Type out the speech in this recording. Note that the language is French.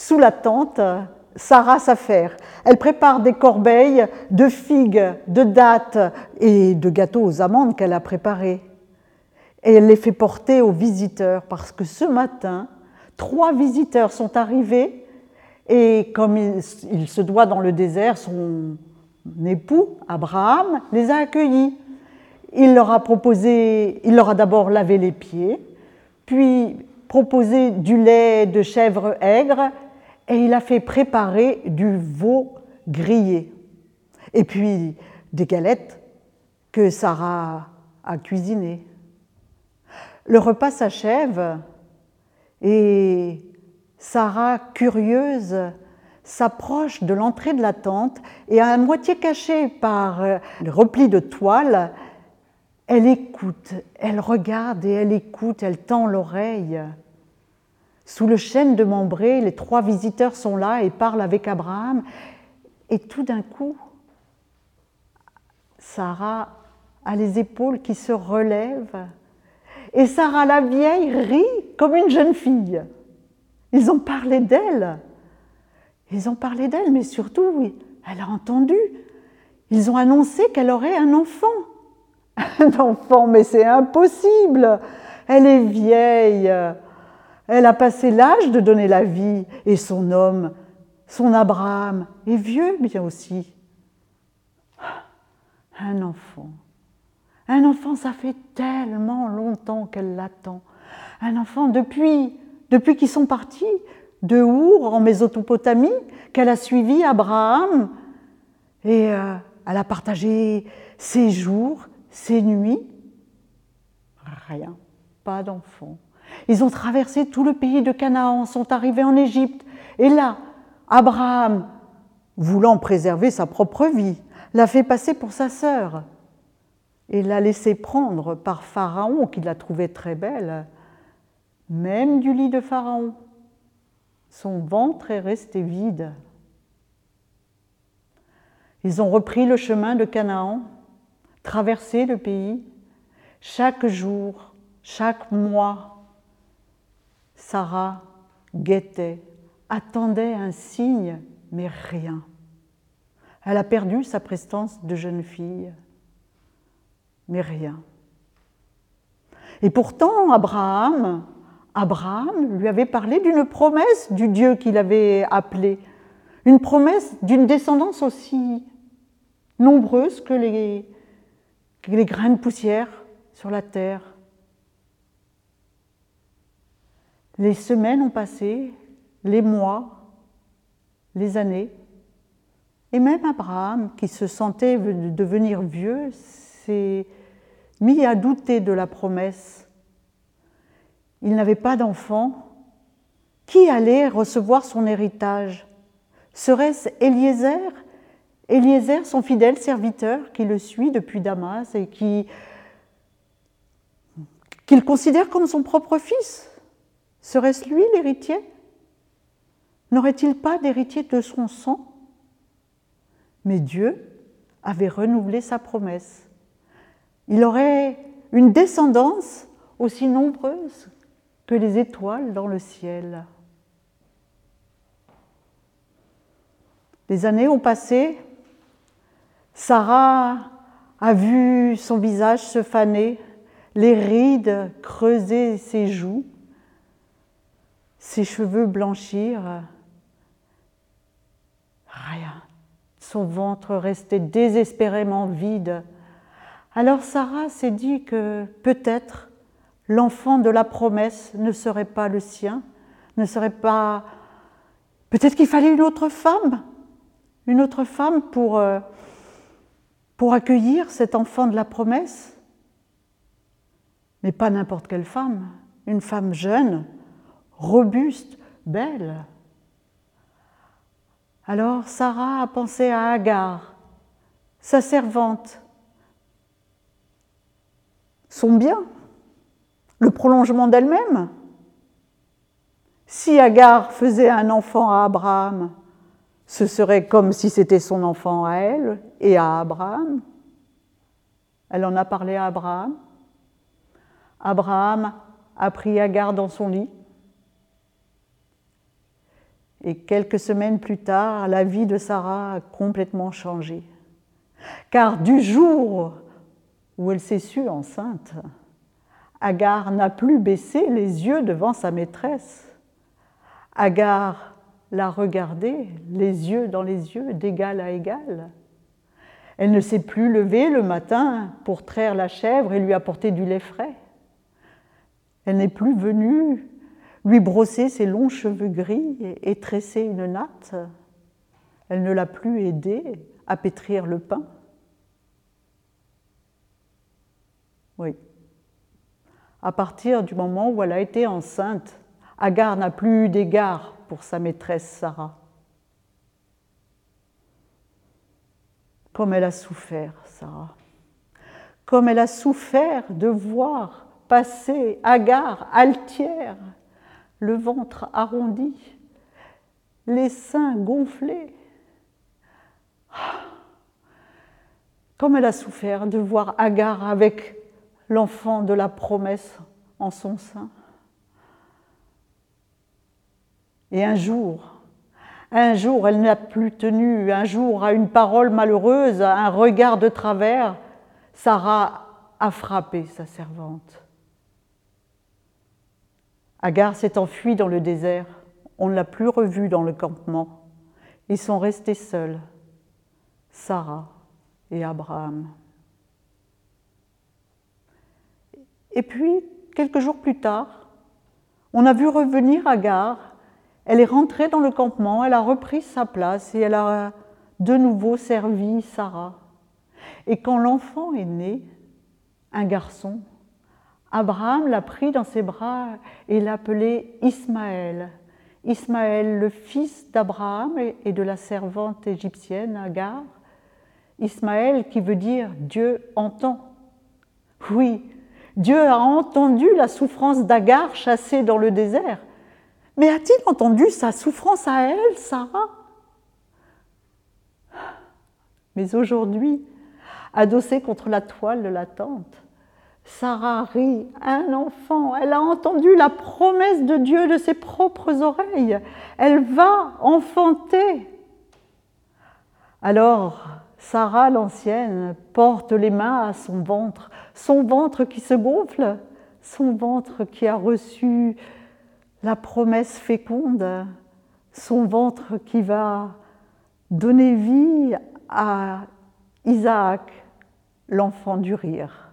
sous la tente, Sarah s'affaire. Elle prépare des corbeilles de figues, de dattes et de gâteaux aux amandes qu'elle a préparés. Et elle les fait porter aux visiteurs parce que ce matin, trois visiteurs sont arrivés et comme il, se doit dans le désert, son époux, Abraham, les a accueillis. Il leur a proposé, il leur a d'abord lavé les pieds, puis proposé du lait de chèvre aigre et il a fait préparer du veau grillé. Et puis des galettes que Sarah a cuisinées. Le repas s'achève et Sarah, curieuse, s'approche de l'entrée de la tente et à moitié cachée par euh, le repli de toile, elle écoute, elle regarde et elle écoute, elle tend l'oreille. Sous le chêne de Membré, les trois visiteurs sont là et parlent avec Abraham. Et tout d'un coup, Sarah a les épaules qui se relèvent. Et Sarah la vieille rit comme une jeune fille. Ils ont parlé d'elle. Ils ont parlé d'elle, mais surtout, elle a entendu. Ils ont annoncé qu'elle aurait un enfant. Un enfant, mais c'est impossible. Elle est vieille. Elle a passé l'âge de donner la vie et son homme, son Abraham, est vieux bien aussi. Un enfant. Un enfant, ça fait tellement longtemps qu'elle l'attend. Un enfant depuis, depuis qu'ils sont partis de Our en Mésopotamie, qu'elle a suivi Abraham et euh, elle a partagé ses jours, ses nuits. Rien, pas d'enfant. Ils ont traversé tout le pays de Canaan, sont arrivés en Égypte. Et là, Abraham, voulant préserver sa propre vie, l'a fait passer pour sa sœur et l'a laissé prendre par Pharaon, qui l'a trouvée très belle, même du lit de Pharaon. Son ventre est resté vide. Ils ont repris le chemin de Canaan, traversé le pays. Chaque jour, chaque mois, Sarah guettait, attendait un signe, mais rien. Elle a perdu sa prestance de jeune fille, mais rien. Et pourtant, Abraham, Abraham lui avait parlé d'une promesse du Dieu qu'il avait appelé, une promesse d'une descendance aussi nombreuse que les, que les grains de poussière sur la terre. Les semaines ont passé, les mois, les années, et même Abraham, qui se sentait devenir vieux, s'est mis à douter de la promesse. Il n'avait pas d'enfant. Qui allait recevoir son héritage? Serait-ce Eliezer? Eliezer, son fidèle serviteur, qui le suit depuis Damas et qui qu'il considère comme son propre fils? Serait-ce lui l'héritier? N'aurait-il pas d'héritier de son sang? Mais Dieu avait renouvelé sa promesse. Il aurait une descendance aussi nombreuse que les étoiles dans le ciel. Les années ont passé, Sarah a vu son visage se faner, les rides creuser ses joues, ses cheveux blanchir. Rien. Son ventre restait désespérément vide. Alors Sarah s'est dit que peut-être l'enfant de la promesse ne serait pas le sien, ne serait pas... Peut-être qu'il fallait une autre femme, une autre femme pour, euh, pour accueillir cet enfant de la promesse. Mais pas n'importe quelle femme, une femme jeune, robuste, belle. Alors Sarah a pensé à Agar, sa servante, son bien, le prolongement d'elle-même. Si Agar faisait un enfant à Abraham, ce serait comme si c'était son enfant à elle et à Abraham. Elle en a parlé à Abraham. Abraham a pris Agar dans son lit Et quelques semaines plus tard, la vie de Sarah a complètement changé. Car du jour où elle s'est sue enceinte, Agar n'a plus baissé les yeux devant sa maîtresse. Agar l'a regardé, les yeux dans les yeux, d'égal à égal. Elle ne s'est plus levée le matin pour traire la chèvre et lui apporter du lait frais. Elle n'est plus venue lui brosser ses longs cheveux gris et tresser une natte. Elle ne l'a plus aidé à pétrir le pain. Oui. À partir du moment où elle a été enceinte, Agar n'a plus eu d'égard pour sa maîtresse Sarah. Comme elle a souffert, Sarah. Comme elle a souffert de voir passer Agar altière, le ventre arrondi, les seins gonflés. Comme elle a souffert de voir Agar avec l'enfant de la promesse en son sein. Et un jour, un jour, elle n'a plus tenu, un jour, à une parole malheureuse, à un regard de travers, Sarah a frappé sa servante. Agar s'est enfuie dans le désert. On ne l'a plus revue dans le campement. Ils sont restés seuls, Sarah et Abraham. Et puis, quelques jours plus tard, on a vu revenir Agar. Elle est rentrée dans le campement, elle a repris sa place et elle a de nouveau servi Sarah. Et quand l'enfant est né, un garçon, Abraham l'a pris dans ses bras et l'a appelé Ismaël. Ismaël, le fils d'Abraham et de la servante égyptienne Agar. Ismaël qui veut dire Dieu entend. Oui, Dieu a entendu la souffrance d'Agar chassée dans le désert. Mais a-t-il entendu sa souffrance à elle, Sarah? Mais aujourd'hui, adossée contre la toile de la tente, Sarah rit, un enfant, elle a entendu la promesse de Dieu de ses propres oreilles, elle va enfanter. Alors, Sarah l'ancienne porte les mains à son ventre, son ventre qui se gonfle, son ventre qui a reçu la promesse féconde, son ventre qui va donner vie à Isaac, l'enfant du rire.